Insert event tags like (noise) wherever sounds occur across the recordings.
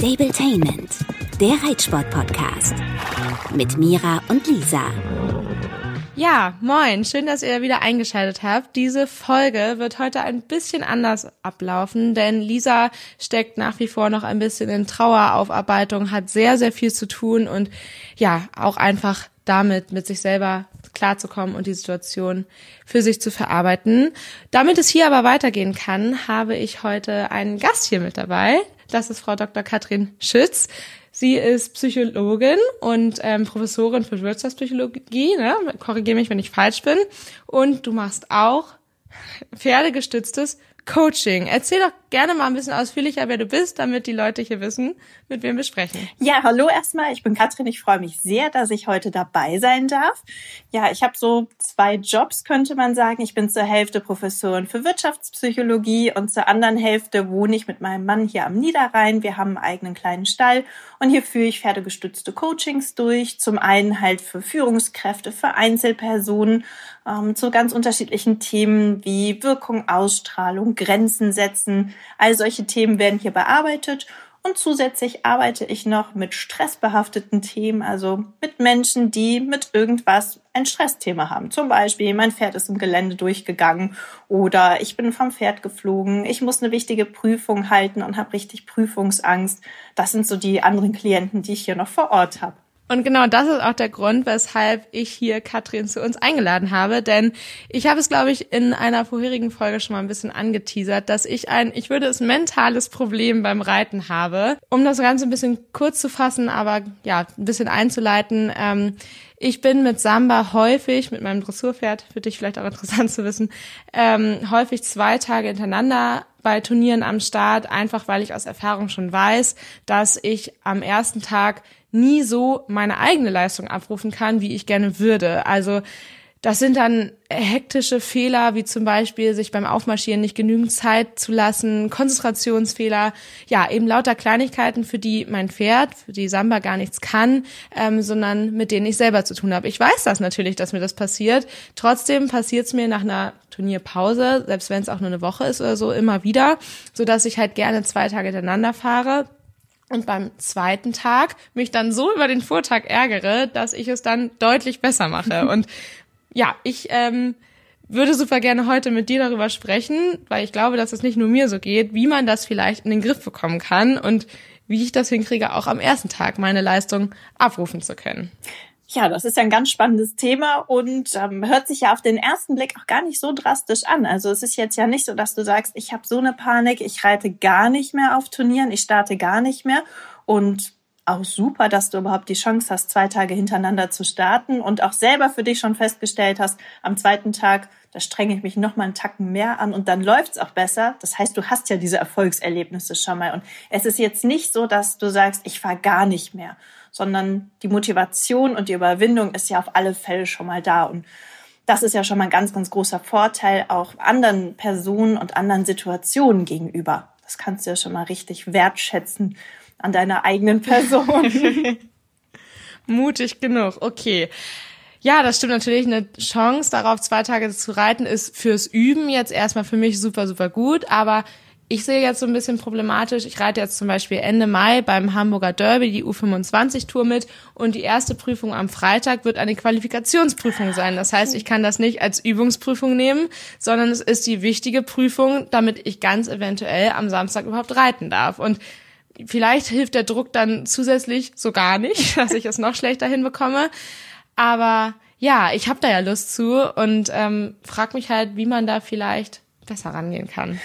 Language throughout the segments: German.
Stabletainment, der Reitsport-Podcast. Mit Mira und Lisa. Ja, moin, schön, dass ihr wieder eingeschaltet habt. Diese Folge wird heute ein bisschen anders ablaufen, denn Lisa steckt nach wie vor noch ein bisschen in Traueraufarbeitung, hat sehr, sehr viel zu tun und ja, auch einfach damit mit sich selber klarzukommen und die Situation für sich zu verarbeiten. Damit es hier aber weitergehen kann, habe ich heute einen Gast hier mit dabei. Das ist Frau Dr. Katrin Schütz. Sie ist Psychologin und ähm, Professorin für Wirtschaftspsychologie. Ne? Korrigiere mich, wenn ich falsch bin. Und du machst auch pferdegestütztes Coaching. Erzähl doch gerne mal ein bisschen ausführlicher, wer du bist, damit die Leute hier wissen, mit wem wir sprechen. Ja, hallo erstmal. Ich bin Katrin. Ich freue mich sehr, dass ich heute dabei sein darf. Ja, ich habe so zwei Jobs, könnte man sagen. Ich bin zur Hälfte Professorin für Wirtschaftspsychologie und zur anderen Hälfte wohne ich mit meinem Mann hier am Niederrhein. Wir haben einen eigenen kleinen Stall und hier führe ich pferdegestützte Coachings durch. Zum einen halt für Führungskräfte, für Einzelpersonen, ähm, zu ganz unterschiedlichen Themen wie Wirkung, Ausstrahlung, Grenzen setzen, All solche Themen werden hier bearbeitet. Und zusätzlich arbeite ich noch mit stressbehafteten Themen, also mit Menschen, die mit irgendwas ein Stressthema haben. Zum Beispiel, mein Pferd ist im Gelände durchgegangen oder ich bin vom Pferd geflogen, ich muss eine wichtige Prüfung halten und habe richtig Prüfungsangst. Das sind so die anderen Klienten, die ich hier noch vor Ort habe. Und genau das ist auch der Grund, weshalb ich hier Katrin zu uns eingeladen habe. Denn ich habe es, glaube ich, in einer vorherigen Folge schon mal ein bisschen angeteasert, dass ich ein, ich würde es mentales Problem beim Reiten habe. Um das Ganze ein bisschen kurz zu fassen, aber ja, ein bisschen einzuleiten. Ähm, ich bin mit Samba häufig, mit meinem Dressurpferd, für dich vielleicht auch interessant zu wissen, ähm, häufig zwei Tage hintereinander bei Turnieren am Start, einfach weil ich aus Erfahrung schon weiß, dass ich am ersten Tag nie so meine eigene Leistung abrufen kann, wie ich gerne würde. Also das sind dann hektische Fehler, wie zum Beispiel sich beim Aufmarschieren nicht genügend Zeit zu lassen, Konzentrationsfehler, ja, eben lauter Kleinigkeiten, für die mein Pferd, für die Samba gar nichts kann, ähm, sondern mit denen ich selber zu tun habe. Ich weiß das natürlich, dass mir das passiert. Trotzdem passiert es mir nach einer Turnierpause, selbst wenn es auch nur eine Woche ist oder so, immer wieder, so dass ich halt gerne zwei Tage hintereinander fahre und beim zweiten Tag mich dann so über den Vortag ärgere, dass ich es dann deutlich besser mache. (laughs) Und ja, ich ähm, würde super gerne heute mit dir darüber sprechen, weil ich glaube, dass es nicht nur mir so geht, wie man das vielleicht in den Griff bekommen kann und wie ich das hinkriege, auch am ersten Tag meine Leistung abrufen zu können. Ja, das ist ja ein ganz spannendes Thema und ähm, hört sich ja auf den ersten Blick auch gar nicht so drastisch an. Also es ist jetzt ja nicht so, dass du sagst, ich habe so eine Panik, ich reite gar nicht mehr auf Turnieren, ich starte gar nicht mehr und auch super, dass du überhaupt die Chance hast, zwei Tage hintereinander zu starten und auch selber für dich schon festgestellt hast, am zweiten Tag, da strenge ich mich noch mal einen Tacken mehr an und dann läuft's auch besser. Das heißt, du hast ja diese Erfolgserlebnisse schon mal und es ist jetzt nicht so, dass du sagst, ich fahre gar nicht mehr sondern die Motivation und die Überwindung ist ja auf alle Fälle schon mal da. Und das ist ja schon mal ein ganz, ganz großer Vorteil auch anderen Personen und anderen Situationen gegenüber. Das kannst du ja schon mal richtig wertschätzen an deiner eigenen Person. (laughs) Mutig genug, okay. Ja, das stimmt natürlich. Eine Chance, darauf zwei Tage zu reiten, ist fürs Üben jetzt erstmal für mich super, super gut. Aber ich sehe jetzt so ein bisschen problematisch. Ich reite jetzt zum Beispiel Ende Mai beim Hamburger Derby die U25-Tour mit und die erste Prüfung am Freitag wird eine Qualifikationsprüfung sein. Das heißt, ich kann das nicht als Übungsprüfung nehmen, sondern es ist die wichtige Prüfung, damit ich ganz eventuell am Samstag überhaupt reiten darf. Und vielleicht hilft der Druck dann zusätzlich so gar nicht, (laughs) dass ich es noch schlechter hinbekomme. Aber ja, ich habe da ja Lust zu und ähm, frag mich halt, wie man da vielleicht besser rangehen kann.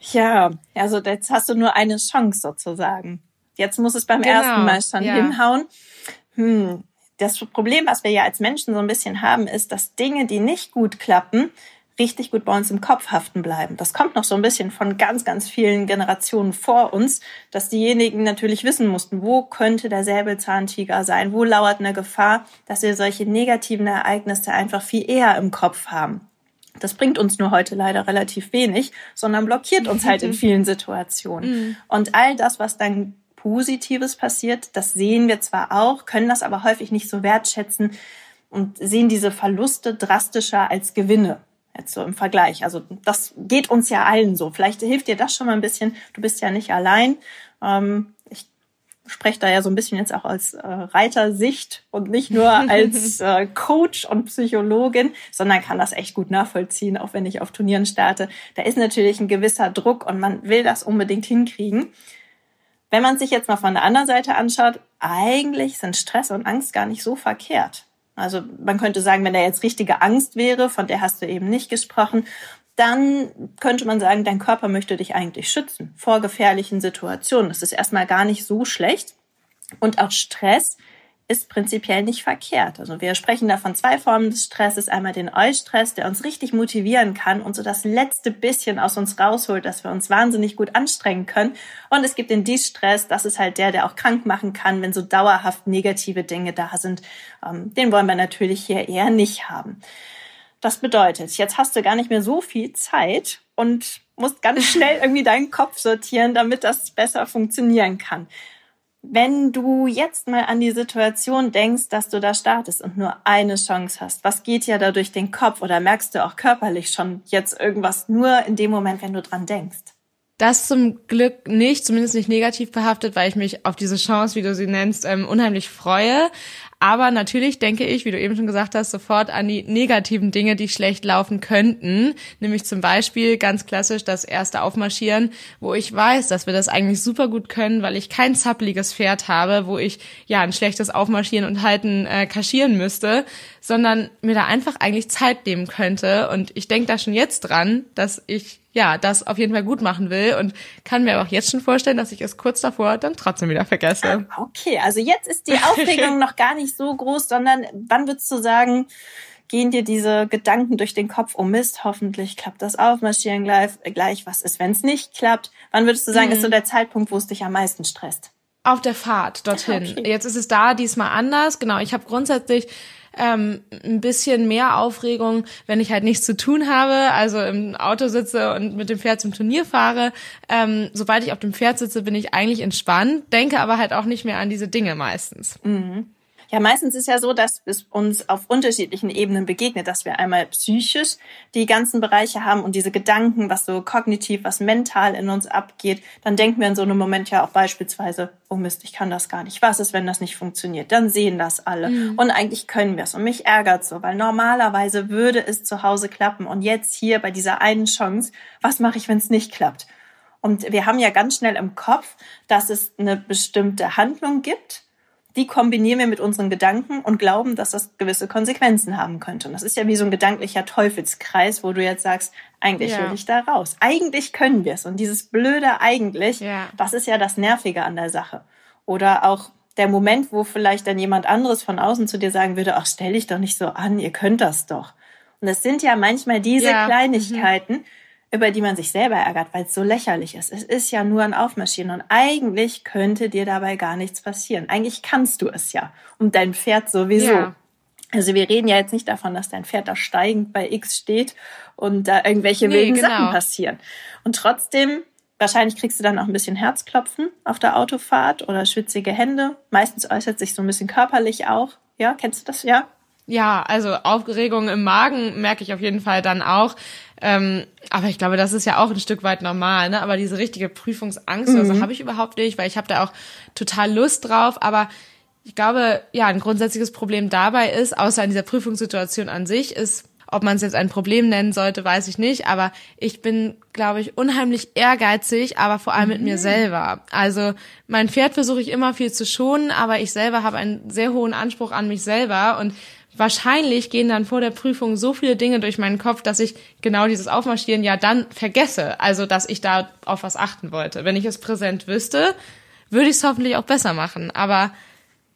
Ja, also jetzt hast du nur eine Chance sozusagen. Jetzt muss es beim genau, ersten Mal schon ja. hinhauen. Hm. Das Problem, was wir ja als Menschen so ein bisschen haben, ist, dass Dinge, die nicht gut klappen, richtig gut bei uns im Kopf haften bleiben. Das kommt noch so ein bisschen von ganz, ganz vielen Generationen vor uns, dass diejenigen natürlich wissen mussten, wo könnte der Säbelzahntiger sein, wo lauert eine Gefahr, dass wir solche negativen Ereignisse einfach viel eher im Kopf haben. Das bringt uns nur heute leider relativ wenig, sondern blockiert uns halt in (laughs) vielen Situationen. Mhm. Und all das, was dann Positives passiert, das sehen wir zwar auch, können das aber häufig nicht so wertschätzen und sehen diese Verluste drastischer als Gewinne. Jetzt so im Vergleich. Also das geht uns ja allen so. Vielleicht hilft dir das schon mal ein bisschen. Du bist ja nicht allein. Ähm, spreche da ja so ein bisschen jetzt auch als äh, Reitersicht und nicht nur (laughs) als äh, Coach und Psychologin, sondern kann das echt gut nachvollziehen, auch wenn ich auf Turnieren starte. Da ist natürlich ein gewisser Druck und man will das unbedingt hinkriegen. Wenn man sich jetzt mal von der anderen Seite anschaut, eigentlich sind Stress und Angst gar nicht so verkehrt. Also man könnte sagen, wenn da jetzt richtige Angst wäre, von der hast du eben nicht gesprochen, dann könnte man sagen, dein Körper möchte dich eigentlich schützen vor gefährlichen Situationen. Das ist erstmal gar nicht so schlecht. Und auch Stress ist prinzipiell nicht verkehrt. Also wir sprechen da von zwei Formen des Stresses. Einmal den Eustress, der uns richtig motivieren kann und so das letzte bisschen aus uns rausholt, dass wir uns wahnsinnig gut anstrengen können. Und es gibt den Distress, das ist halt der, der auch krank machen kann, wenn so dauerhaft negative Dinge da sind. Ähm, den wollen wir natürlich hier eher nicht haben. Das bedeutet, jetzt hast du gar nicht mehr so viel Zeit und musst ganz (laughs) schnell irgendwie deinen Kopf sortieren, damit das besser funktionieren kann. Wenn du jetzt mal an die Situation denkst, dass du da startest und nur eine Chance hast, was geht ja da durch den Kopf oder merkst du auch körperlich schon jetzt irgendwas nur in dem Moment, wenn du dran denkst? Das zum Glück nicht, zumindest nicht negativ behaftet, weil ich mich auf diese Chance, wie du sie nennst, ähm, unheimlich freue. Aber natürlich denke ich, wie du eben schon gesagt hast, sofort an die negativen Dinge, die schlecht laufen könnten. Nämlich zum Beispiel ganz klassisch das erste Aufmarschieren, wo ich weiß, dass wir das eigentlich super gut können, weil ich kein zappeliges Pferd habe, wo ich ja ein schlechtes Aufmarschieren und Halten äh, kaschieren müsste, sondern mir da einfach eigentlich Zeit nehmen könnte. Und ich denke da schon jetzt dran, dass ich ja, das auf jeden Fall gut machen will und kann mir auch jetzt schon vorstellen, dass ich es kurz davor dann trotzdem wieder vergesse. Ah, okay, also jetzt ist die Aufregung (laughs) noch gar nicht so groß, sondern wann würdest du sagen, gehen dir diese Gedanken durch den Kopf, oh Mist, hoffentlich klappt das Aufmarschieren gleich, gleich was ist, wenn es nicht klappt? Wann würdest du sagen, mhm. ist so der Zeitpunkt, wo es dich am meisten stresst? Auf der Fahrt dorthin. Okay. Jetzt ist es da diesmal anders. Genau, ich habe grundsätzlich ähm, ein bisschen mehr Aufregung, wenn ich halt nichts zu tun habe, also im Auto sitze und mit dem Pferd zum Turnier fahre. Ähm, sobald ich auf dem Pferd sitze, bin ich eigentlich entspannt, denke aber halt auch nicht mehr an diese Dinge meistens. Mhm. Ja, meistens ist ja so, dass es uns auf unterschiedlichen Ebenen begegnet, dass wir einmal psychisch die ganzen Bereiche haben und diese Gedanken, was so kognitiv, was mental in uns abgeht. Dann denken wir in so einem Moment ja auch beispielsweise, oh Mist, ich kann das gar nicht. Was ist, wenn das nicht funktioniert? Dann sehen das alle. Mhm. Und eigentlich können wir es. Und mich ärgert so, weil normalerweise würde es zu Hause klappen. Und jetzt hier bei dieser einen Chance, was mache ich, wenn es nicht klappt? Und wir haben ja ganz schnell im Kopf, dass es eine bestimmte Handlung gibt, die kombinieren wir mit unseren Gedanken und glauben, dass das gewisse Konsequenzen haben könnte. Und das ist ja wie so ein gedanklicher Teufelskreis, wo du jetzt sagst, eigentlich ja. will ich da raus. Eigentlich können wir es. Und dieses blöde eigentlich, ja. das ist ja das Nervige an der Sache. Oder auch der Moment, wo vielleicht dann jemand anderes von außen zu dir sagen würde, ach, stell dich doch nicht so an, ihr könnt das doch. Und das sind ja manchmal diese ja. Kleinigkeiten, mhm über die man sich selber ärgert, weil es so lächerlich ist. Es ist ja nur ein Aufmarschieren und eigentlich könnte dir dabei gar nichts passieren. Eigentlich kannst du es ja und dein Pferd sowieso. Ja. Also wir reden ja jetzt nicht davon, dass dein Pferd da steigend bei X steht und da irgendwelche nee, wilden genau. Sachen passieren. Und trotzdem, wahrscheinlich kriegst du dann auch ein bisschen Herzklopfen auf der Autofahrt oder schwitzige Hände. Meistens äußert sich so ein bisschen körperlich auch. Ja, kennst du das? Ja? Ja, also Aufregung im Magen merke ich auf jeden Fall dann auch. Ähm, aber ich glaube, das ist ja auch ein Stück weit normal, ne? Aber diese richtige Prüfungsangst, mhm. also habe ich überhaupt nicht, weil ich habe da auch total Lust drauf. Aber ich glaube, ja, ein grundsätzliches Problem dabei ist, außer in dieser Prüfungssituation an sich, ist, ob man es jetzt ein Problem nennen sollte, weiß ich nicht. Aber ich bin, glaube ich, unheimlich ehrgeizig, aber vor allem mit mir mhm. selber. Also mein Pferd versuche ich immer viel zu schonen, aber ich selber habe einen sehr hohen Anspruch an mich selber und wahrscheinlich gehen dann vor der Prüfung so viele Dinge durch meinen Kopf, dass ich genau dieses Aufmarschieren ja dann vergesse. Also, dass ich da auf was achten wollte. Wenn ich es präsent wüsste, würde ich es hoffentlich auch besser machen. Aber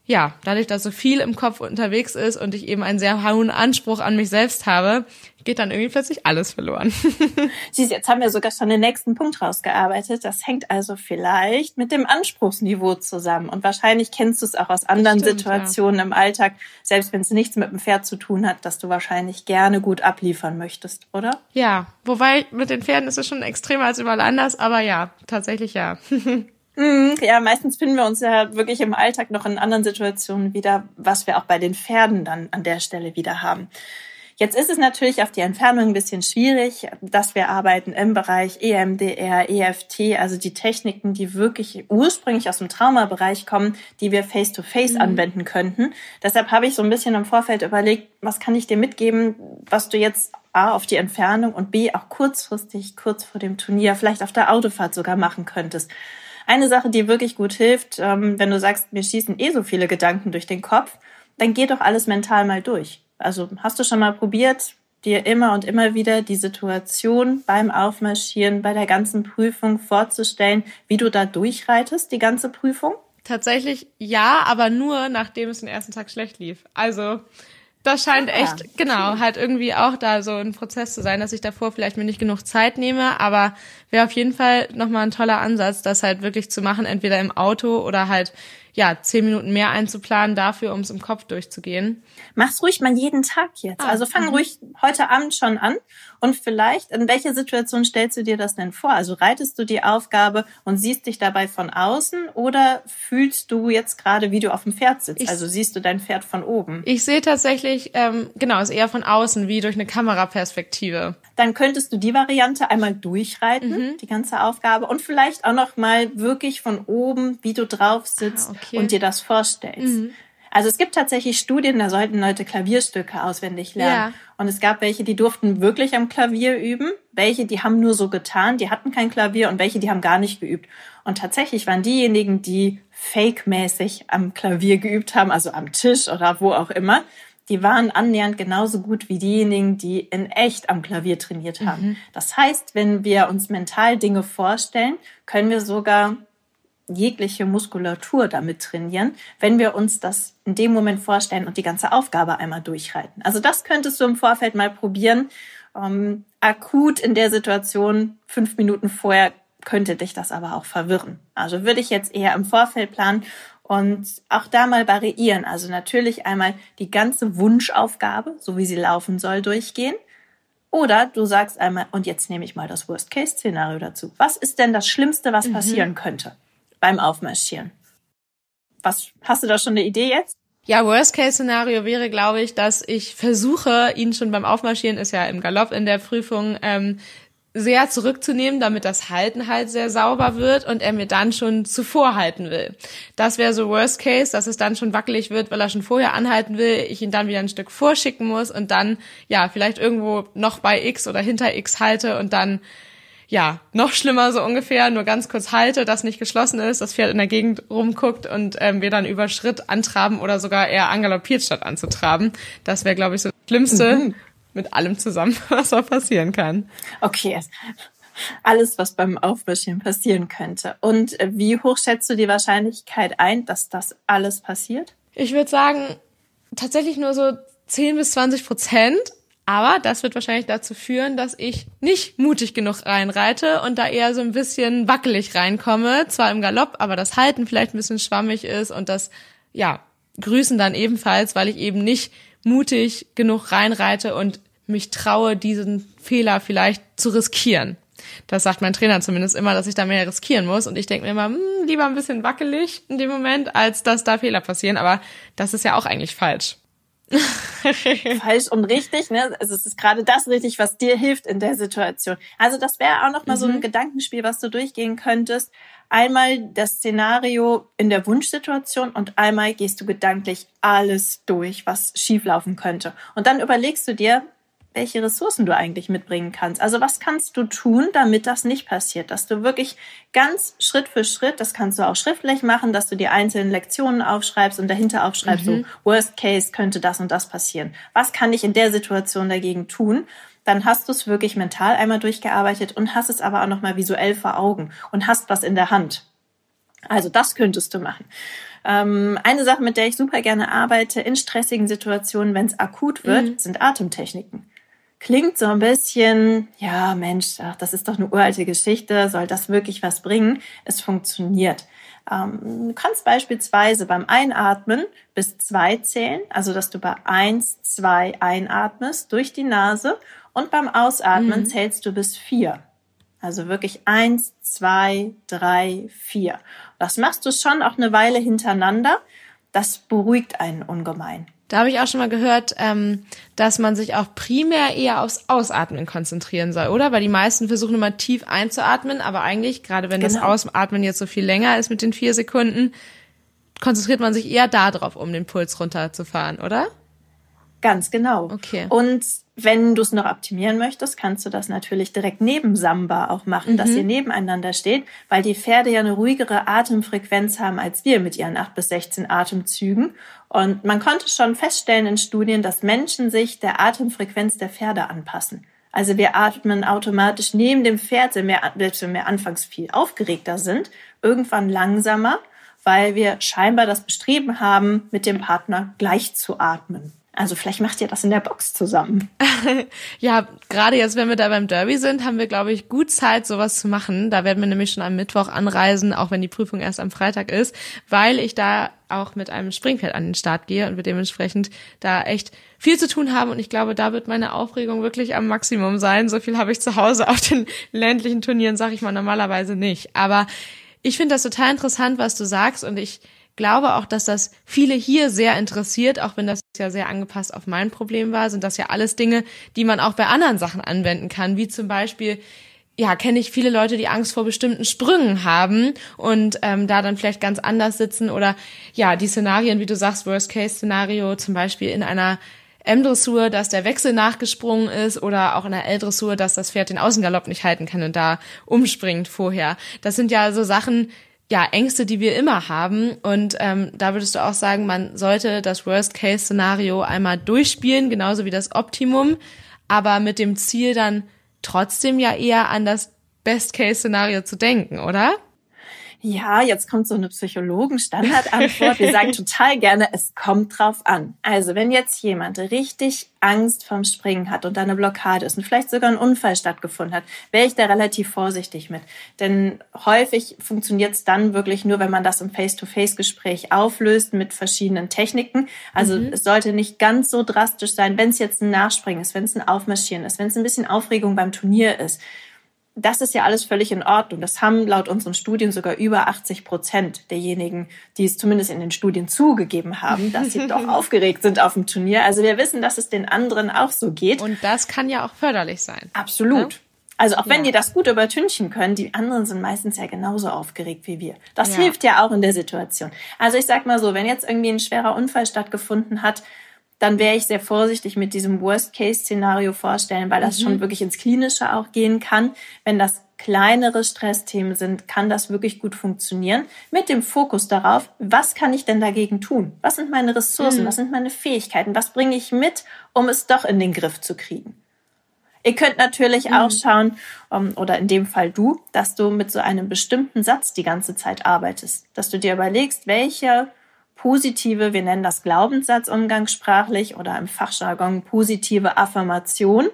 ja, dadurch, dass so viel im Kopf unterwegs ist und ich eben einen sehr hohen Anspruch an mich selbst habe, geht dann irgendwie plötzlich alles verloren. (laughs) Siehst, jetzt haben wir sogar schon den nächsten Punkt rausgearbeitet. Das hängt also vielleicht mit dem Anspruchsniveau zusammen. Und wahrscheinlich kennst du es auch aus anderen Stimmt, Situationen ja. im Alltag, selbst wenn es nichts mit dem Pferd zu tun hat, dass du wahrscheinlich gerne gut abliefern möchtest, oder? Ja, wobei mit den Pferden ist es schon extremer als überall anders, aber ja, tatsächlich ja. (laughs) Mhm, ja, meistens finden wir uns ja wirklich im Alltag noch in anderen Situationen wieder, was wir auch bei den Pferden dann an der Stelle wieder haben. Jetzt ist es natürlich auf die Entfernung ein bisschen schwierig, dass wir arbeiten im Bereich EMDR, EFT, also die Techniken, die wirklich ursprünglich aus dem Traumabereich kommen, die wir face-to-face -face mhm. anwenden könnten. Deshalb habe ich so ein bisschen im Vorfeld überlegt, was kann ich dir mitgeben, was du jetzt A auf die Entfernung und B auch kurzfristig, kurz vor dem Turnier, vielleicht auf der Autofahrt sogar machen könntest. Eine Sache, die wirklich gut hilft, ähm, wenn du sagst, mir schießen eh so viele Gedanken durch den Kopf, dann geh doch alles mental mal durch. Also hast du schon mal probiert, dir immer und immer wieder die Situation beim Aufmarschieren, bei der ganzen Prüfung vorzustellen, wie du da durchreitest, die ganze Prüfung? Tatsächlich ja, aber nur nachdem es den ersten Tag schlecht lief. Also das scheint ah, echt, genau, halt irgendwie auch da so ein Prozess zu sein, dass ich davor vielleicht mir nicht genug Zeit nehme, aber wäre auf jeden Fall nochmal ein toller Ansatz, das halt wirklich zu machen, entweder im Auto oder halt ja, zehn Minuten mehr einzuplanen dafür, um es im Kopf durchzugehen. Mach's ruhig mal jeden Tag jetzt. Ah, also fang mhm. ruhig heute Abend schon an und vielleicht, in welcher Situation stellst du dir das denn vor? Also reitest du die Aufgabe und siehst dich dabei von außen oder fühlst du jetzt gerade, wie du auf dem Pferd sitzt? Ich, also siehst du dein Pferd von oben? Ich sehe tatsächlich, ähm, genau, ist eher von außen, wie durch eine Kameraperspektive. Dann könntest du die Variante einmal durchreiten, mhm. die ganze Aufgabe und vielleicht auch noch mal wirklich von oben, wie du drauf sitzt. Ah, okay okay. und dir das vorstellst. Mhm. Also es gibt tatsächlich Studien, da sollten Leute Klavierstücke auswendig lernen. Ja. Und es gab welche, die durften wirklich am Klavier üben, welche, die haben nur so getan, die hatten kein Klavier und welche, die haben gar nicht geübt. Und tatsächlich waren diejenigen, die fake-mäßig am Klavier geübt haben, also am Tisch oder wo auch immer, die waren annähernd genauso gut wie diejenigen, die in echt am Klavier trainiert haben. Mhm. Das heißt, wenn wir uns mental Dinge vorstellen, können wir sogar jegliche Muskulatur damit trainieren, wenn wir uns das in dem Moment vorstellen und die ganze Aufgabe einmal durchreiten. Also das könntest du im Vorfeld mal probieren. Ähm, akut in der Situation, fünf Minuten vorher, könnte dich das aber auch verwirren. Also würde ich jetzt eher im Vorfeld planen und auch da mal variieren. Also natürlich einmal die ganze Wunschaufgabe, so wie sie laufen soll, durchgehen. Oder du sagst einmal, und jetzt nehme ich mal das Worst-Case-Szenario dazu. Was ist denn das Schlimmste, was mhm. passieren könnte? Beim Aufmarschieren. Was, hast du da schon eine Idee jetzt? Ja, Worst-Case-Szenario wäre, glaube ich, dass ich versuche, ihn schon beim Aufmarschieren, ist ja im Galopp in der Prüfung, ähm, sehr zurückzunehmen, damit das Halten halt sehr sauber wird und er mir dann schon zuvor halten will. Das wäre so Worst Case, dass es dann schon wackelig wird, weil er schon vorher anhalten will, ich ihn dann wieder ein Stück vorschicken muss und dann, ja, vielleicht irgendwo noch bei X oder hinter X halte und dann ja, noch schlimmer so ungefähr, nur ganz kurz halte, das nicht geschlossen ist, das Pferd in der Gegend rumguckt und ähm, wir dann über Schritt antraben oder sogar eher angaloppiert statt anzutraben. Das wäre, glaube ich, so das Schlimmste mhm. mit allem zusammen, (laughs) was auch passieren kann. Okay, alles, was beim Aufmarschieren passieren könnte. Und äh, wie hoch schätzt du die Wahrscheinlichkeit ein, dass das alles passiert? Ich würde sagen, tatsächlich nur so 10 bis 20 Prozent. Aber das wird wahrscheinlich dazu führen, dass ich nicht mutig genug reinreite und da eher so ein bisschen wackelig reinkomme. Zwar im Galopp, aber das Halten vielleicht ein bisschen schwammig ist und das, ja, Grüßen dann ebenfalls, weil ich eben nicht mutig genug reinreite und mich traue, diesen Fehler vielleicht zu riskieren. Das sagt mein Trainer zumindest immer, dass ich da mehr riskieren muss. Und ich denke mir immer, hm, lieber ein bisschen wackelig in dem Moment, als dass da Fehler passieren. Aber das ist ja auch eigentlich falsch. (laughs) falsch und richtig, ne? Also es ist gerade das richtig, was dir hilft in der Situation. Also das wäre auch noch mal mhm. so ein mhm. Gedankenspiel, was du durchgehen könntest. Einmal das Szenario in der Wunschsituation und einmal gehst du gedanklich alles durch, was schieflaufen könnte. Und dann überlegst du dir, welche Ressourcen du eigentlich mitbringen kannst. Also was kannst du tun, damit das nicht passiert? Dass du wirklich ganz Schritt für Schritt, das kannst du auch schriftlich machen, dass du die einzelnen Lektionen aufschreibst und dahinter aufschreibst, mhm. so Worst Case könnte das und das passieren. Was kann ich in der Situation dagegen tun? Dann hast du es wirklich mental einmal durchgearbeitet und hast es aber auch nochmal visuell vor Augen und hast was in der Hand. Also das könntest du machen. Ähm, eine Sache, mit der ich super gerne arbeite in stressigen Situationen, wenn es akut wird, mhm. sind Atemtechniken klingt so ein bisschen, ja, Mensch, ach, das ist doch eine uralte Geschichte, soll das wirklich was bringen? Es funktioniert. Ähm, du kannst beispielsweise beim Einatmen bis zwei zählen, also dass du bei eins, zwei einatmest durch die Nase und beim Ausatmen mhm. zählst du bis vier. Also wirklich eins, zwei, drei, vier. Das machst du schon auch eine Weile hintereinander. Das beruhigt einen ungemein. Da habe ich auch schon mal gehört, ähm, dass man sich auch primär eher aufs Ausatmen konzentrieren soll, oder? Weil die meisten versuchen immer tief einzuatmen, aber eigentlich, gerade wenn genau. das Ausatmen jetzt so viel länger ist mit den vier Sekunden, konzentriert man sich eher darauf, um den Puls runterzufahren, oder? Ganz genau. Okay. Und wenn du es noch optimieren möchtest, kannst du das natürlich direkt neben Samba auch machen, mhm. dass ihr nebeneinander steht, weil die Pferde ja eine ruhigere Atemfrequenz haben als wir mit ihren 8 bis 16 Atemzügen. Und man konnte schon feststellen in Studien, dass Menschen sich der Atemfrequenz der Pferde anpassen. Also wir atmen automatisch neben dem Pferd, selbst wenn wir anfangs viel aufgeregter sind, irgendwann langsamer, weil wir scheinbar das Bestreben haben, mit dem Partner gleich zu atmen. Also vielleicht macht ihr das in der Box zusammen. (laughs) ja, gerade jetzt, wenn wir da beim Derby sind, haben wir, glaube ich, gut Zeit, sowas zu machen. Da werden wir nämlich schon am Mittwoch anreisen, auch wenn die Prüfung erst am Freitag ist, weil ich da auch mit einem Springpferd an den Start gehe und wir dementsprechend da echt viel zu tun haben. Und ich glaube, da wird meine Aufregung wirklich am Maximum sein. So viel habe ich zu Hause auf den ländlichen Turnieren, sage ich mal, normalerweise nicht. Aber ich finde das total interessant, was du sagst und ich glaube auch, dass das viele hier sehr interessiert, auch wenn das ja sehr angepasst auf mein Problem war, sind das ja alles Dinge, die man auch bei anderen Sachen anwenden kann, wie zum Beispiel ja, kenne ich viele Leute, die Angst vor bestimmten Sprüngen haben und ähm, da dann vielleicht ganz anders sitzen oder ja, die Szenarien, wie du sagst, Worst-Case-Szenario, zum Beispiel in einer M-Dressur, dass der Wechsel nachgesprungen ist oder auch in der L-Dressur, dass das Pferd den Außengalopp nicht halten kann und da umspringt vorher. Das sind ja so Sachen, ja, Ängste, die wir immer haben. Und ähm, da würdest du auch sagen, man sollte das Worst-Case-Szenario einmal durchspielen, genauso wie das Optimum, aber mit dem Ziel dann trotzdem ja eher an das Best-Case-Szenario zu denken, oder? Ja, jetzt kommt so eine Psychologen-Standardantwort. Wir sagen (laughs) total gerne, es kommt drauf an. Also, wenn jetzt jemand richtig Angst vom Springen hat und da eine Blockade ist und vielleicht sogar ein Unfall stattgefunden hat, wäre ich da relativ vorsichtig mit. Denn häufig funktioniert es dann wirklich nur, wenn man das im Face-to-Face-Gespräch auflöst mit verschiedenen Techniken. Also, mhm. es sollte nicht ganz so drastisch sein, wenn es jetzt ein Nachspringen ist, wenn es ein Aufmarschieren ist, wenn es ein bisschen Aufregung beim Turnier ist das ist ja alles völlig in Ordnung. Das haben laut unseren Studien sogar über 80 Prozent derjenigen, die es zumindest in den Studien zugegeben haben, dass sie doch (laughs) aufgeregt sind auf dem Turnier. Also wir wissen, dass es den anderen auch so geht. Und das kann ja auch förderlich sein. Absolut. Ja? Also auch wenn ja. die das gut übertünchen können, die anderen sind meistens ja genauso aufgeregt wie wir. Das ja. hilft ja auch in der Situation. Also ich sag mal so, wenn jetzt irgendwie ein schwerer Unfall stattgefunden hat, dann wäre ich sehr vorsichtig mit diesem Worst-Case-Szenario vorstellen, weil das mhm. schon wirklich ins Klinische auch gehen kann. Wenn das kleinere Stressthemen sind, kann das wirklich gut funktionieren. Mit dem Fokus darauf, was kann ich denn dagegen tun? Was sind meine Ressourcen? Mhm. Was sind meine Fähigkeiten? Was bringe ich mit, um es doch in den Griff zu kriegen? Ihr könnt natürlich mhm. auch schauen, um, oder in dem Fall du, dass du mit so einem bestimmten Satz die ganze Zeit arbeitest. Dass du dir überlegst, welche positive, wir nennen das Glaubenssatz umgangssprachlich oder im Fachjargon positive Affirmation,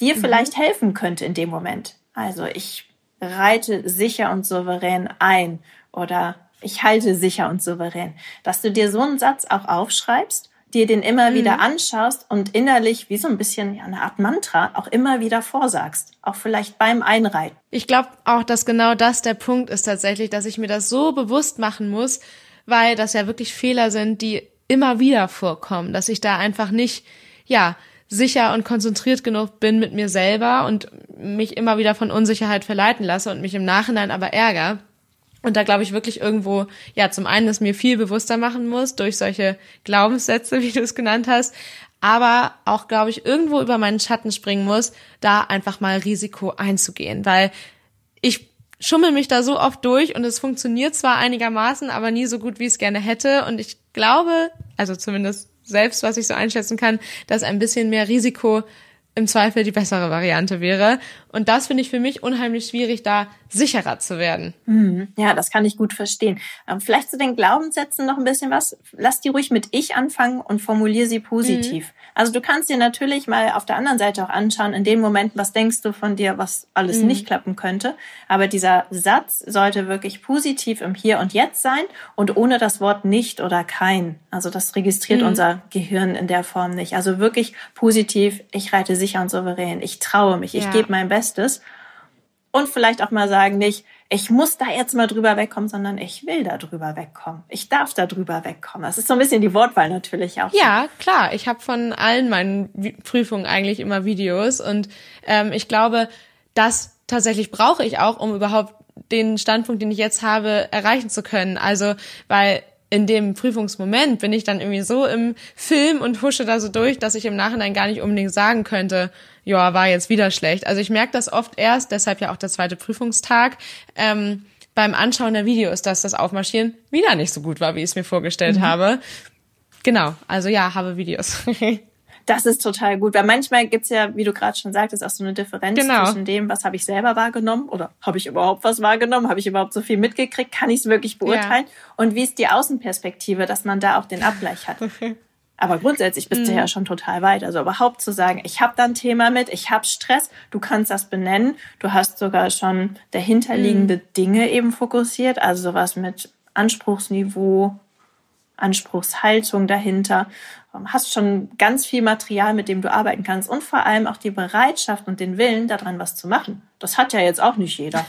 dir mhm. vielleicht helfen könnte in dem Moment. Also ich reite sicher und souverän ein oder ich halte sicher und souverän. Dass du dir so einen Satz auch aufschreibst, dir den immer mhm. wieder anschaust und innerlich wie so ein bisschen ja, eine Art Mantra auch immer wieder vorsagst. Auch vielleicht beim Einreiten. Ich glaube auch, dass genau das der Punkt ist tatsächlich, dass ich mir das so bewusst machen muss, weil das ja wirklich Fehler sind, die immer wieder vorkommen, dass ich da einfach nicht, ja, sicher und konzentriert genug bin mit mir selber und mich immer wieder von Unsicherheit verleiten lasse und mich im Nachhinein aber ärgere. Und da glaube ich wirklich irgendwo, ja, zum einen es mir viel bewusster machen muss durch solche Glaubenssätze, (laughs) wie du es genannt hast, aber auch, glaube ich, irgendwo über meinen Schatten springen muss, da einfach mal Risiko einzugehen, weil schummel mich da so oft durch und es funktioniert zwar einigermaßen, aber nie so gut, wie ich es gerne hätte. Und ich glaube, also zumindest selbst, was ich so einschätzen kann, dass ein bisschen mehr Risiko im Zweifel die bessere Variante wäre. Und das finde ich für mich unheimlich schwierig, da sicherer zu werden. Mhm. Ja, das kann ich gut verstehen. Ähm, vielleicht zu den Glaubenssätzen noch ein bisschen was. Lass die ruhig mit ich anfangen und formulier sie positiv. Mhm. Also du kannst dir natürlich mal auf der anderen Seite auch anschauen, in dem Moment, was denkst du von dir, was alles mhm. nicht klappen könnte. Aber dieser Satz sollte wirklich positiv im Hier und Jetzt sein und ohne das Wort nicht oder kein. Also das registriert mhm. unser Gehirn in der Form nicht. Also wirklich positiv, ich reite sicher und souverän, ich traue mich, ich ja. gebe mein Bestes. Und vielleicht auch mal sagen, nicht, ich muss da jetzt mal drüber wegkommen, sondern ich will da drüber wegkommen. Ich darf da drüber wegkommen. Das ist so ein bisschen die Wortwahl natürlich auch. Ja, klar. Ich habe von allen meinen Prüfungen eigentlich immer Videos und ähm, ich glaube, das tatsächlich brauche ich auch, um überhaupt den Standpunkt, den ich jetzt habe, erreichen zu können. Also, weil in dem Prüfungsmoment bin ich dann irgendwie so im Film und husche da so durch, dass ich im Nachhinein gar nicht unbedingt sagen könnte, ja, war jetzt wieder schlecht. Also ich merke das oft erst, deshalb ja auch der zweite Prüfungstag, ähm, beim Anschauen der Videos, dass das Aufmarschieren wieder nicht so gut war, wie ich es mir vorgestellt mhm. habe. Genau, also ja, habe Videos. (laughs) Das ist total gut, weil manchmal gibt's ja, wie du gerade schon sagtest, auch so eine Differenz genau. zwischen dem, was habe ich selber wahrgenommen oder habe ich überhaupt was wahrgenommen, habe ich überhaupt so viel mitgekriegt, kann ich es wirklich beurteilen ja. und wie ist die Außenperspektive, dass man da auch den Abgleich hat. (laughs) Aber grundsätzlich bist mhm. du ja schon total weit. Also überhaupt zu sagen, ich habe da ein Thema mit, ich habe Stress, du kannst das benennen, du hast sogar schon dahinterliegende mhm. Dinge eben fokussiert, also sowas mit Anspruchsniveau, Anspruchshaltung dahinter hast schon ganz viel Material, mit dem du arbeiten kannst und vor allem auch die Bereitschaft und den Willen, daran was zu machen. Das hat ja jetzt auch nicht jeder.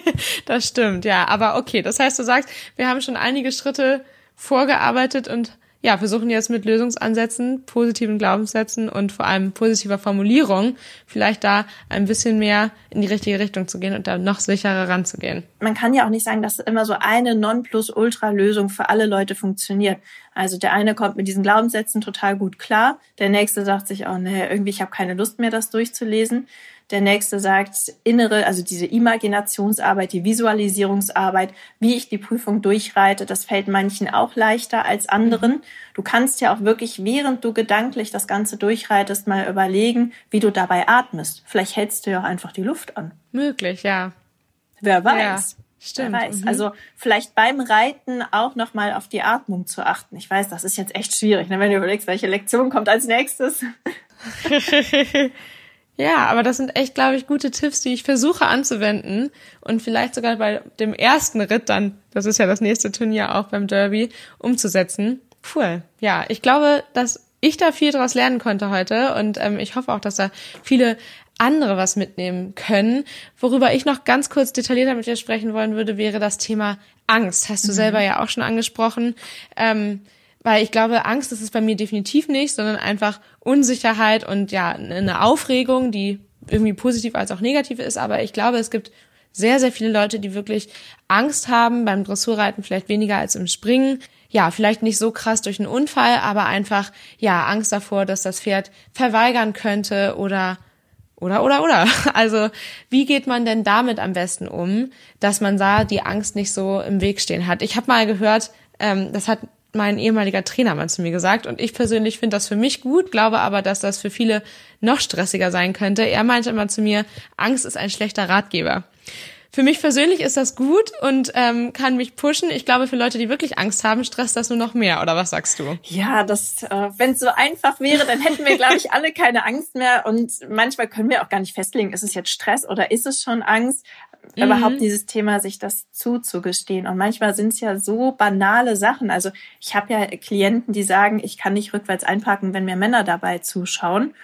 (laughs) das stimmt, ja. Aber okay, das heißt, du sagst, wir haben schon einige Schritte vorgearbeitet und ja, versuchen jetzt mit Lösungsansätzen, positiven Glaubenssätzen und vor allem positiver Formulierung vielleicht da ein bisschen mehr in die richtige Richtung zu gehen und da noch sicherer ranzugehen. Man kann ja auch nicht sagen, dass immer so eine Non-Plus-Ultra-Lösung für alle Leute funktioniert. Also der eine kommt mit diesen Glaubenssätzen total gut klar, der nächste sagt sich, oh nee, irgendwie ich habe keine Lust mehr, das durchzulesen. Der nächste sagt innere, also diese Imaginationsarbeit, die Visualisierungsarbeit, wie ich die Prüfung durchreite, das fällt manchen auch leichter als anderen. Du kannst ja auch wirklich, während du gedanklich das Ganze durchreitest, mal überlegen, wie du dabei atmest. Vielleicht hältst du ja auch einfach die Luft an. Möglich, ja. Wer weiß. Ja. Stimmt. Wer weiß. Mhm. Also vielleicht beim Reiten auch nochmal auf die Atmung zu achten. Ich weiß, das ist jetzt echt schwierig, ne? wenn du überlegst, welche Lektion kommt als nächstes. (laughs) Ja, aber das sind echt, glaube ich, gute Tipps, die ich versuche anzuwenden und vielleicht sogar bei dem ersten Ritt dann, das ist ja das nächste Turnier auch beim Derby, umzusetzen. Cool. Ja, ich glaube, dass ich da viel daraus lernen konnte heute und ähm, ich hoffe auch, dass da viele andere was mitnehmen können. Worüber ich noch ganz kurz detaillierter mit dir sprechen wollen würde, wäre das Thema Angst. Hast du mhm. selber ja auch schon angesprochen. Ähm, weil ich glaube, Angst ist es bei mir definitiv nicht, sondern einfach Unsicherheit und ja, eine Aufregung, die irgendwie positiv als auch negativ ist. Aber ich glaube, es gibt sehr, sehr viele Leute, die wirklich Angst haben beim Dressurreiten, vielleicht weniger als im Springen. Ja, vielleicht nicht so krass durch einen Unfall, aber einfach, ja, Angst davor, dass das Pferd verweigern könnte oder oder, oder, oder. (laughs) Also, wie geht man denn damit am besten um, dass man da die Angst nicht so im Weg stehen hat? Ich habe mal gehört, ähm, das hat mein ehemaliger Trainer mal zu mir gesagt. Und ich persönlich finde das für mich gut, glaube aber, dass das für viele noch stressiger sein könnte. Er meinte immer zu mir, Angst ist ein schlechter Ratgeber. Für mich persönlich ist das gut und ähm, kann mich pushen. Ich glaube, für Leute, die wirklich Angst haben, stresst das nur noch mehr. Oder was sagst du? Ja, das, äh, wenn es so einfach wäre, dann hätten wir, glaube ich, alle keine Angst mehr. Und manchmal können wir auch gar nicht festlegen, ist es jetzt Stress oder ist es schon Angst? Mhm. überhaupt dieses Thema, sich das zuzugestehen. Und manchmal sind es ja so banale Sachen. Also ich habe ja Klienten, die sagen, ich kann nicht rückwärts einparken, wenn mir Männer dabei zuschauen.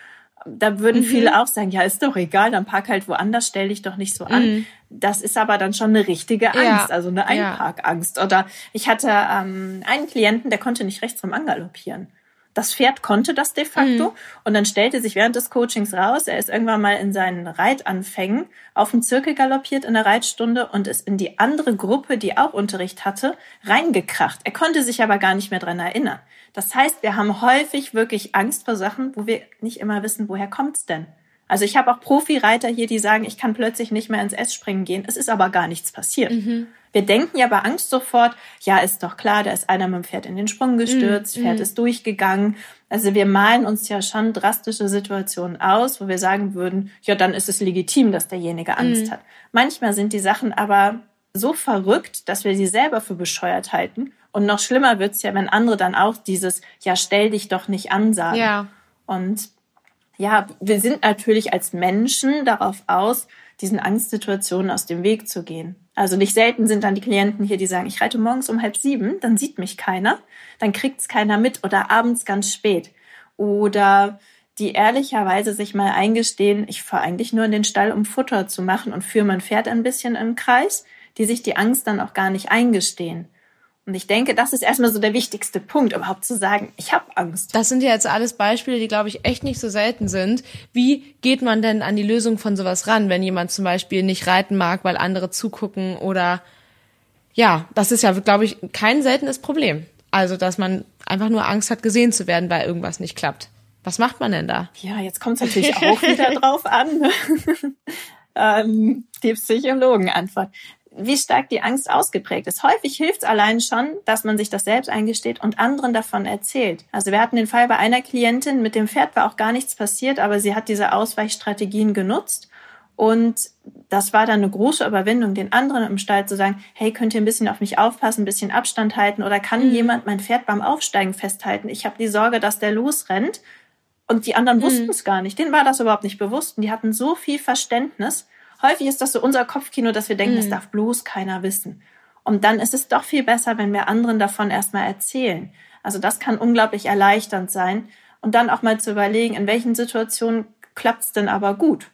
Da würden mhm. viele auch sagen, ja, ist doch egal, dann park halt woanders, stell dich doch nicht so an. Mhm. Das ist aber dann schon eine richtige Angst, ja. also eine Einparkangst. Oder ich hatte ähm, einen Klienten, der konnte nicht rechts rum angaloppieren. Das Pferd konnte das de facto. Mhm. Und dann stellte sich während des Coachings raus, er ist irgendwann mal in seinen Reitanfängen auf dem Zirkel galoppiert in der Reitstunde und ist in die andere Gruppe, die auch Unterricht hatte, reingekracht. Er konnte sich aber gar nicht mehr dran erinnern. Das heißt, wir haben häufig wirklich Angst vor Sachen, wo wir nicht immer wissen, woher kommt's denn? Also ich habe auch Profireiter hier, die sagen, ich kann plötzlich nicht mehr ins S-Springen gehen. Es ist aber gar nichts passiert. Mhm. Wir denken ja bei Angst sofort, ja, ist doch klar, da ist einer mit dem Pferd in den Sprung gestürzt, mm, Pferd mm. ist durchgegangen. Also wir malen uns ja schon drastische Situationen aus, wo wir sagen würden, ja, dann ist es legitim, dass derjenige Angst mm. hat. Manchmal sind die Sachen aber so verrückt, dass wir sie selber für bescheuert halten. Und noch schlimmer wird's ja, wenn andere dann auch dieses, ja, stell dich doch nicht an sagen. Ja. Und ja, wir sind natürlich als Menschen darauf aus, diesen Angstsituationen aus dem Weg zu gehen. Also nicht selten sind dann die Klienten hier, die sagen, ich reite morgens um halb sieben, dann sieht mich keiner, dann kriegt's keiner mit oder abends ganz spät. Oder die ehrlicherweise sich mal eingestehen, ich fahre eigentlich nur in den Stall, um Futter zu machen und führe mein Pferd ein bisschen im Kreis. die sich die Angst dann auch gar nicht eingestehen. Und ich denke, das ist erstmal so der wichtigste Punkt, überhaupt zu sagen, ich habe Angst. Das sind ja jetzt alles Beispiele, die, glaube ich, echt nicht so selten sind. Wie geht man denn an die Lösung von sowas ran, wenn jemand zum Beispiel nicht reiten mag, weil andere zugucken oder ja, das ist ja, glaube ich, kein seltenes Problem. Also, dass man einfach nur Angst hat, gesehen zu werden, weil irgendwas nicht klappt. Was macht man denn da? Ja, jetzt kommt es natürlich auch wieder (laughs) drauf an. (laughs) ähm, die Psychologenantwort wie stark die Angst ausgeprägt ist. Häufig hilft es allein schon, dass man sich das selbst eingesteht und anderen davon erzählt. Also wir hatten den Fall bei einer Klientin, mit dem Pferd war auch gar nichts passiert, aber sie hat diese Ausweichstrategien genutzt. Und das war dann eine große Überwindung, den anderen im Stall zu sagen, hey, könnt ihr ein bisschen auf mich aufpassen, ein bisschen Abstand halten oder kann mhm. jemand mein Pferd beim Aufsteigen festhalten? Ich habe die Sorge, dass der losrennt. Und die anderen mhm. wussten es gar nicht. Denen war das überhaupt nicht bewusst. Und die hatten so viel Verständnis häufig ist das so unser Kopfkino, dass wir denken, mhm. das darf bloß keiner wissen. Und dann ist es doch viel besser, wenn wir anderen davon erstmal erzählen. Also das kann unglaublich erleichternd sein. Und dann auch mal zu überlegen, in welchen Situationen klappt es denn aber gut.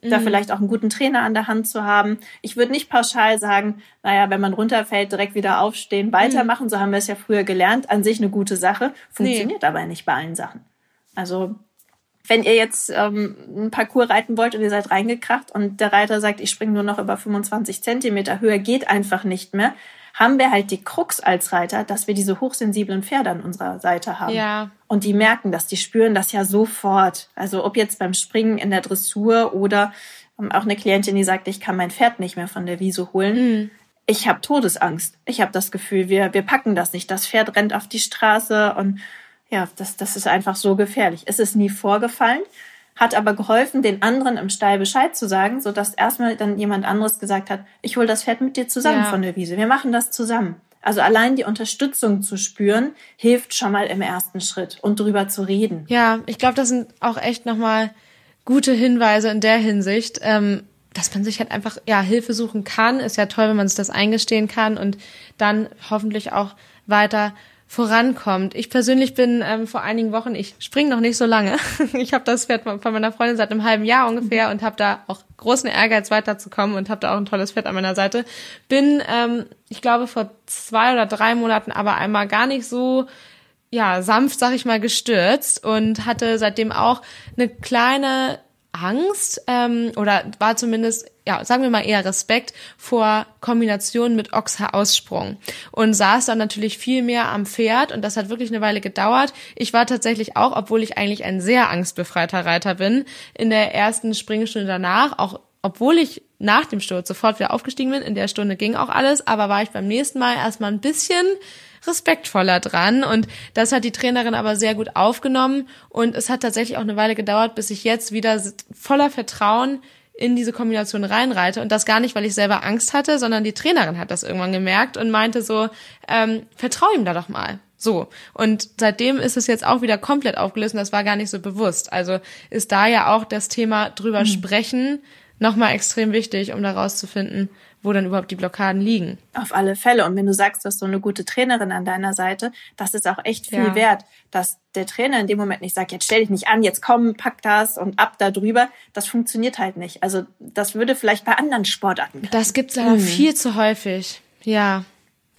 Da mhm. vielleicht auch einen guten Trainer an der Hand zu haben. Ich würde nicht pauschal sagen, naja, wenn man runterfällt, direkt wieder aufstehen, weitermachen. Mhm. So haben wir es ja früher gelernt. An sich eine gute Sache. Funktioniert nee. aber nicht bei allen Sachen. Also wenn ihr jetzt ähm, ein Parcours reiten wollt und ihr seid reingekracht und der Reiter sagt, ich springe nur noch über 25 Zentimeter, höher geht einfach nicht mehr, haben wir halt die Krux als Reiter, dass wir diese hochsensiblen Pferde an unserer Seite haben. Ja. Und die merken das, die spüren das ja sofort. Also ob jetzt beim Springen in der Dressur oder ähm, auch eine Klientin, die sagt, ich kann mein Pferd nicht mehr von der Wiese holen. Mhm. Ich habe Todesangst. Ich habe das Gefühl, wir, wir packen das nicht. Das Pferd rennt auf die Straße und ja, das, das ist einfach so gefährlich. Es ist nie vorgefallen, hat aber geholfen, den anderen im Stall Bescheid zu sagen, so dass erstmal dann jemand anderes gesagt hat, ich hole das Pferd mit dir zusammen ja. von der Wiese. Wir machen das zusammen. Also allein die Unterstützung zu spüren, hilft schon mal im ersten Schritt und drüber zu reden. Ja, ich glaube, das sind auch echt nochmal gute Hinweise in der Hinsicht, ähm, dass man sich halt einfach ja Hilfe suchen kann. Ist ja toll, wenn man sich das eingestehen kann und dann hoffentlich auch weiter vorankommt. Ich persönlich bin ähm, vor einigen Wochen, ich springe noch nicht so lange. (laughs) ich habe das Pferd von meiner Freundin seit einem halben Jahr ungefähr und habe da auch großen Ehrgeiz weiterzukommen und habe da auch ein tolles Pferd an meiner Seite. Bin, ähm, ich glaube, vor zwei oder drei Monaten aber einmal gar nicht so ja, sanft, sag ich mal, gestürzt und hatte seitdem auch eine kleine Angst ähm, oder war zumindest, ja, sagen wir mal eher Respekt vor Kombinationen mit Ochser-Aussprung und saß dann natürlich viel mehr am Pferd und das hat wirklich eine Weile gedauert. Ich war tatsächlich auch, obwohl ich eigentlich ein sehr angstbefreiter Reiter bin, in der ersten Springstunde danach, auch obwohl ich nach dem Sturz sofort wieder aufgestiegen bin, in der Stunde ging auch alles, aber war ich beim nächsten Mal erstmal ein bisschen respektvoller dran. Und das hat die Trainerin aber sehr gut aufgenommen. Und es hat tatsächlich auch eine Weile gedauert, bis ich jetzt wieder voller Vertrauen in diese Kombination reinreite und das gar nicht, weil ich selber Angst hatte, sondern die Trainerin hat das irgendwann gemerkt und meinte so, ähm, vertrau ihm da doch mal. So. Und seitdem ist es jetzt auch wieder komplett aufgelöst und das war gar nicht so bewusst. Also ist da ja auch das Thema drüber mhm. sprechen nochmal extrem wichtig, um da rauszufinden, wo dann überhaupt die Blockaden liegen. Auf alle Fälle. Und wenn du sagst, du hast so eine gute Trainerin an deiner Seite, das ist auch echt viel ja. wert, dass der Trainer in dem Moment nicht sagt, jetzt stell dich nicht an, jetzt komm, pack das und ab da drüber. Das funktioniert halt nicht. Also das würde vielleicht bei anderen Sportarten. Das gibt's aber mhm. viel zu häufig. Ja.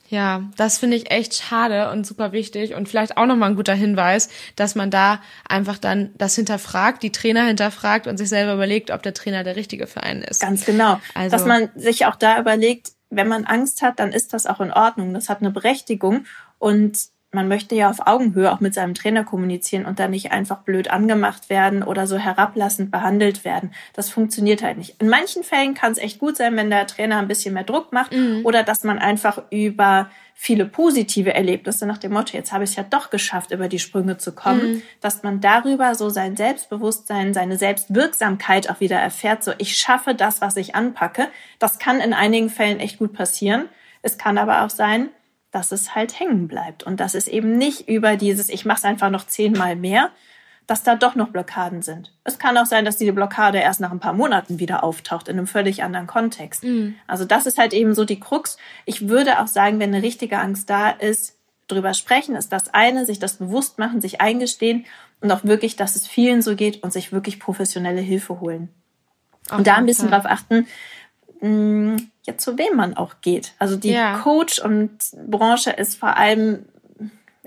Ja, das finde ich echt schade und super wichtig und vielleicht auch nochmal ein guter Hinweis, dass man da einfach dann das hinterfragt, die Trainer hinterfragt und sich selber überlegt, ob der Trainer der richtige für einen ist. Ganz genau. Also, dass man sich auch da überlegt, wenn man Angst hat, dann ist das auch in Ordnung. Das hat eine Berechtigung und man möchte ja auf Augenhöhe auch mit seinem Trainer kommunizieren und dann nicht einfach blöd angemacht werden oder so herablassend behandelt werden. Das funktioniert halt nicht. In manchen Fällen kann es echt gut sein, wenn der Trainer ein bisschen mehr Druck macht mhm. oder dass man einfach über viele positive Erlebnisse nach dem Motto, jetzt habe ich es ja doch geschafft, über die Sprünge zu kommen, mhm. dass man darüber so sein Selbstbewusstsein, seine Selbstwirksamkeit auch wieder erfährt, so ich schaffe das, was ich anpacke. Das kann in einigen Fällen echt gut passieren. Es kann aber auch sein, dass es halt hängen bleibt und dass es eben nicht über dieses, ich mache es einfach noch zehnmal mehr, dass da doch noch Blockaden sind. Es kann auch sein, dass diese Blockade erst nach ein paar Monaten wieder auftaucht, in einem völlig anderen Kontext. Mhm. Also das ist halt eben so die Krux. Ich würde auch sagen, wenn eine richtige Angst da ist, drüber sprechen ist das eine, sich das bewusst machen, sich eingestehen und auch wirklich, dass es vielen so geht und sich wirklich professionelle Hilfe holen. Auf und da ein bisschen drauf achten, ja, zu wem man auch geht. Also die ja. Coach und Branche ist vor allem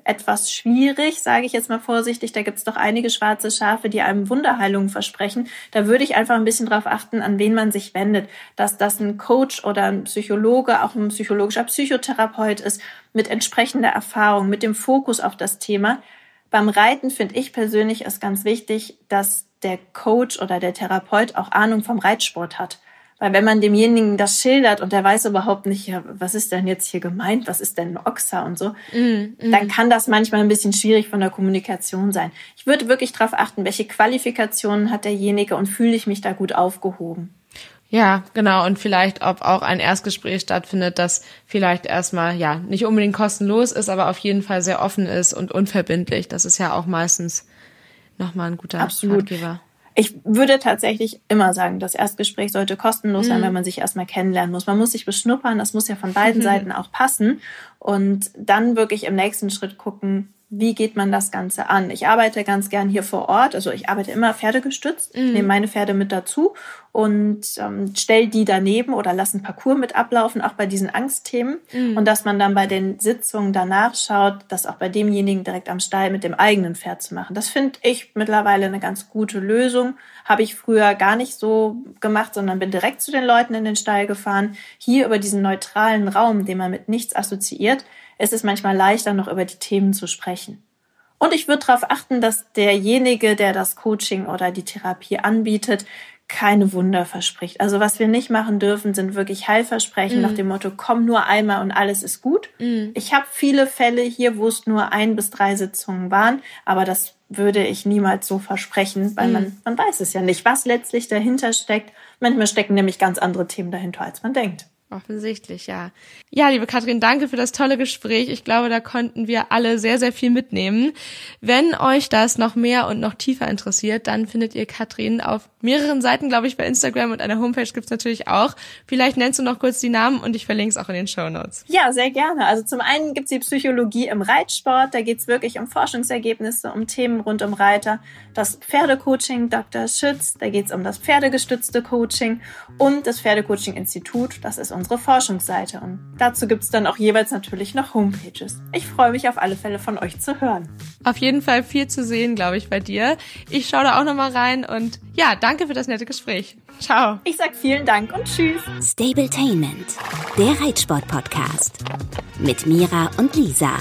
etwas schwierig, sage ich jetzt mal vorsichtig. Da gibt es doch einige schwarze Schafe, die einem Wunderheilungen versprechen. Da würde ich einfach ein bisschen darauf achten, an wen man sich wendet. Dass das ein Coach oder ein Psychologe, auch ein psychologischer Psychotherapeut ist, mit entsprechender Erfahrung, mit dem Fokus auf das Thema. Beim Reiten finde ich persönlich ist ganz wichtig, dass der Coach oder der Therapeut auch Ahnung vom Reitsport hat. Weil wenn man demjenigen das schildert und der weiß überhaupt nicht, ja, was ist denn jetzt hier gemeint, was ist denn ein Ochser und so, mm, mm. dann kann das manchmal ein bisschen schwierig von der Kommunikation sein. Ich würde wirklich darauf achten, welche Qualifikationen hat derjenige und fühle ich mich da gut aufgehoben. Ja, genau. Und vielleicht, ob auch ein Erstgespräch stattfindet, das vielleicht erstmal, ja, nicht unbedingt kostenlos ist, aber auf jeden Fall sehr offen ist und unverbindlich. Das ist ja auch meistens nochmal ein guter Absolut. Ratgeber. Ich würde tatsächlich immer sagen, das Erstgespräch sollte kostenlos sein, mhm. wenn man sich erstmal kennenlernen muss. Man muss sich beschnuppern, das muss ja von beiden Seiten auch passen. Und dann wirklich im nächsten Schritt gucken, wie geht man das Ganze an? Ich arbeite ganz gern hier vor Ort, also ich arbeite immer pferdegestützt, mhm. nehme meine Pferde mit dazu und ähm, stelle die daneben oder lasse einen Parcours mit ablaufen, auch bei diesen Angstthemen. Mhm. Und dass man dann bei den Sitzungen danach schaut, das auch bei demjenigen direkt am Stall mit dem eigenen Pferd zu machen. Das finde ich mittlerweile eine ganz gute Lösung. Habe ich früher gar nicht so gemacht, sondern bin direkt zu den Leuten in den Stall gefahren. Hier über diesen neutralen Raum, den man mit nichts assoziiert, ist es manchmal leichter, noch über die Themen zu sprechen. Und ich würde darauf achten, dass derjenige, der das Coaching oder die Therapie anbietet, keine Wunder verspricht. Also was wir nicht machen dürfen, sind wirklich Heilversprechen mm. nach dem Motto, komm nur einmal und alles ist gut. Mm. Ich habe viele Fälle hier, wo es nur ein bis drei Sitzungen waren, aber das würde ich niemals so versprechen, weil mm. man, man weiß es ja nicht, was letztlich dahinter steckt. Manchmal stecken nämlich ganz andere Themen dahinter, als man denkt. Offensichtlich, ja. Ja, liebe Katrin, danke für das tolle Gespräch. Ich glaube, da konnten wir alle sehr, sehr viel mitnehmen. Wenn euch das noch mehr und noch tiefer interessiert, dann findet ihr Katrin auf mehreren Seiten, glaube ich, bei Instagram und einer Homepage gibt's natürlich auch. Vielleicht nennst du noch kurz die Namen und ich verlinke es auch in den Show Notes. Ja, sehr gerne. Also zum einen gibt's die Psychologie im Reitsport. Da geht's wirklich um Forschungsergebnisse, um Themen rund um Reiter. Das Pferdecoaching Dr. Schütz, da geht's um das pferdegestützte Coaching und das Pferdecoaching-Institut. Das ist unsere Forschungsseite. Und dazu gibt es dann auch jeweils natürlich noch Homepages. Ich freue mich auf alle Fälle von euch zu hören. Auf jeden Fall viel zu sehen, glaube ich, bei dir. Ich schaue da auch nochmal rein und ja, danke für das nette Gespräch. Ciao. Ich sag vielen Dank und tschüss. Stabletainment, der Reitsport-Podcast mit Mira und Lisa.